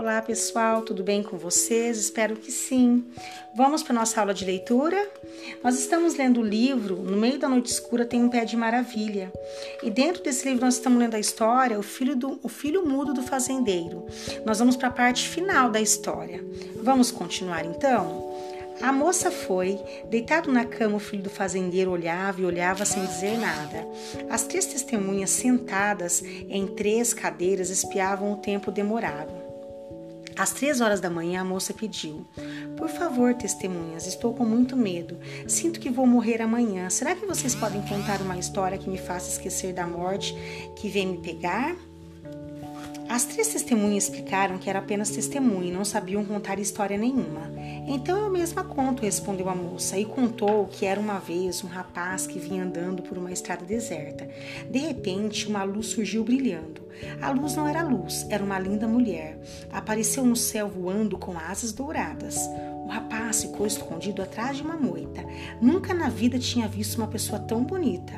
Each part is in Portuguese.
Olá pessoal, tudo bem com vocês? Espero que sim. Vamos para nossa aula de leitura? Nós estamos lendo o livro No Meio da Noite Escura tem um pé de maravilha. E dentro desse livro nós estamos lendo a história O Filho, do, o filho Mudo do Fazendeiro. Nós vamos para a parte final da história. Vamos continuar então? A moça foi, deitado na cama, o filho do fazendeiro olhava e olhava sem dizer nada. As três testemunhas sentadas em três cadeiras espiavam o tempo demorado. Às três horas da manhã, a moça pediu: Por favor, testemunhas, estou com muito medo. Sinto que vou morrer amanhã. Será que vocês podem contar uma história que me faça esquecer da morte que vem me pegar? As três testemunhas explicaram que era apenas testemunha e não sabiam contar história nenhuma. Então eu mesma conto, respondeu a moça, e contou que era uma vez um rapaz que vinha andando por uma estrada deserta. De repente, uma luz surgiu brilhando. A luz não era luz, era uma linda mulher. Apareceu no céu voando com asas douradas. Rapaz ficou escondido atrás de uma moita. Nunca na vida tinha visto uma pessoa tão bonita.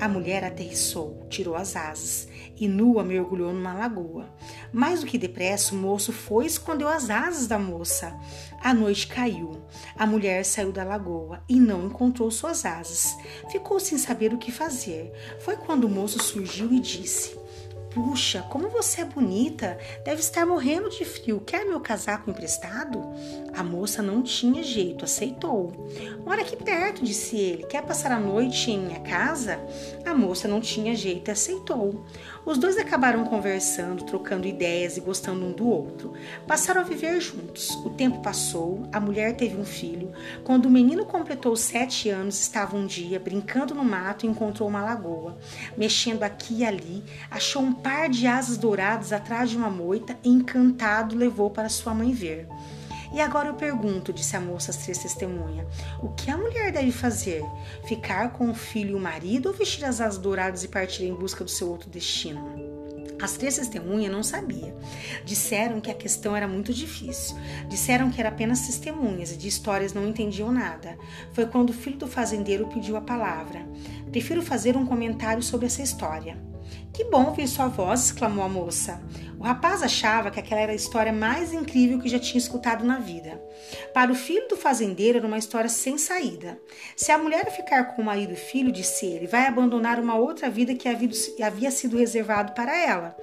A mulher aterrissou, tirou as asas e nua mergulhou numa lagoa. Mais do que depressa, o moço foi e escondeu as asas da moça. A noite caiu. A mulher saiu da lagoa e não encontrou suas asas. Ficou sem saber o que fazer. Foi quando o moço surgiu e disse: Puxa, como você é bonita! Deve estar morrendo de frio. Quer meu casaco emprestado? A moça não tinha jeito, aceitou. Mora aqui perto, disse ele. Quer passar a noite em minha casa? A moça não tinha jeito e aceitou. Os dois acabaram conversando, trocando ideias e gostando um do outro. Passaram a viver juntos. O tempo passou, a mulher teve um filho. Quando o menino completou sete anos, estava um dia brincando no mato e encontrou uma lagoa. Mexendo aqui e ali, achou um par de asas douradas atrás de uma moita encantado, levou para sua mãe ver. E agora eu pergunto, disse a moça às três testemunhas, o que a mulher deve fazer? Ficar com o filho e o marido ou vestir as asas douradas e partir em busca do seu outro destino? As três testemunhas não sabiam. Disseram que a questão era muito difícil. Disseram que era apenas testemunhas e de histórias não entendiam nada. Foi quando o filho do fazendeiro pediu a palavra. Prefiro fazer um comentário sobre essa história. Que bom ouvir sua voz, exclamou a moça. O rapaz achava que aquela era a história mais incrível que já tinha escutado na vida. Para o filho do fazendeiro era uma história sem saída. Se a mulher ficar com o marido e filho, disse ele, vai abandonar uma outra vida que havia sido reservado para ela.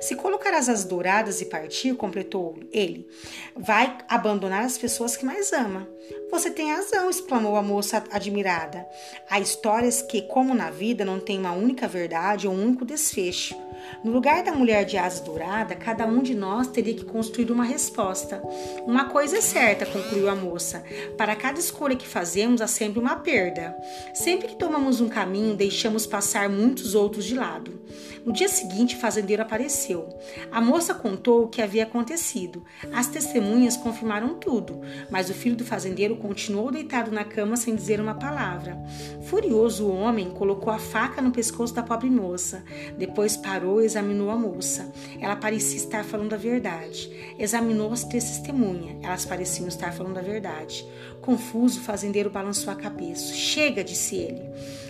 Se colocar as asas douradas e partir, completou ele, vai abandonar as pessoas que mais ama. Você tem razão, exclamou a moça admirada. Há histórias que, como na vida, não têm uma única verdade ou um único desfecho. No lugar da mulher de asas dourada, cada um de nós teria que construir uma resposta. Uma coisa é certa, concluiu a moça: para cada escolha que fazemos há sempre uma perda. Sempre que tomamos um caminho, deixamos passar muitos outros de lado. No dia seguinte, o fazendeiro apareceu. A moça contou o que havia acontecido. As testemunhas confirmaram tudo, mas o filho do fazendeiro continuou deitado na cama sem dizer uma palavra. Furioso, o homem colocou a faca no pescoço da pobre moça. Depois parou e examinou a moça. Ela parecia estar falando a verdade. Examinou as três testemunhas. Elas pareciam estar falando a verdade. Confuso, o fazendeiro balançou a cabeça. Chega, disse ele.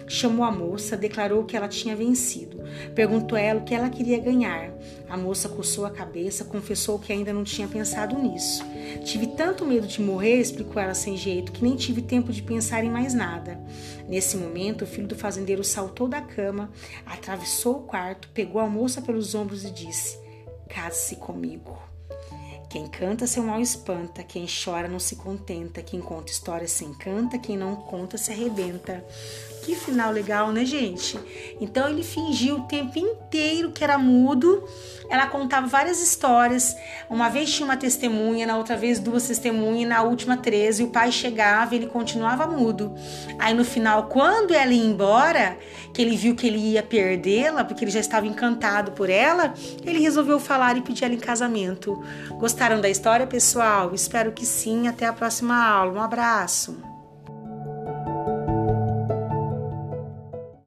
Chamou a moça, declarou que ela tinha vencido. Perguntou a ela o que ela queria ganhar. A moça coçou a cabeça, confessou que ainda não tinha pensado nisso. Tive tanto medo de morrer, explicou ela sem jeito, que nem tive tempo de pensar em mais nada. Nesse momento, o filho do fazendeiro saltou da cama, atravessou o quarto, pegou a moça pelos ombros e disse: Case-se comigo. Quem canta seu mal espanta, quem chora não se contenta, quem conta história se encanta, quem não conta se arrebenta. Que final legal, né, gente? Então ele fingiu o tempo inteiro que era mudo. Ela contava várias histórias. Uma vez tinha uma testemunha, na outra vez duas testemunhas, na última três. E o pai chegava e ele continuava mudo. Aí no final, quando ela ia embora, que ele viu que ele ia perdê-la, porque ele já estava encantado por ela, ele resolveu falar e pedir ela em casamento. Gostaram da história, pessoal? Espero que sim. Até a próxima aula. Um abraço.